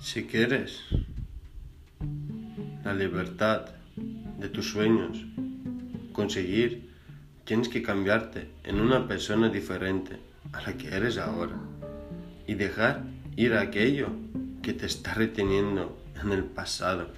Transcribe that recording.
Si quieres la libertad de tus sueños, conseguir, tienes que cambiarte en una persona diferente a la que eres ahora y dejar ir aquello que te está reteniendo en el pasado.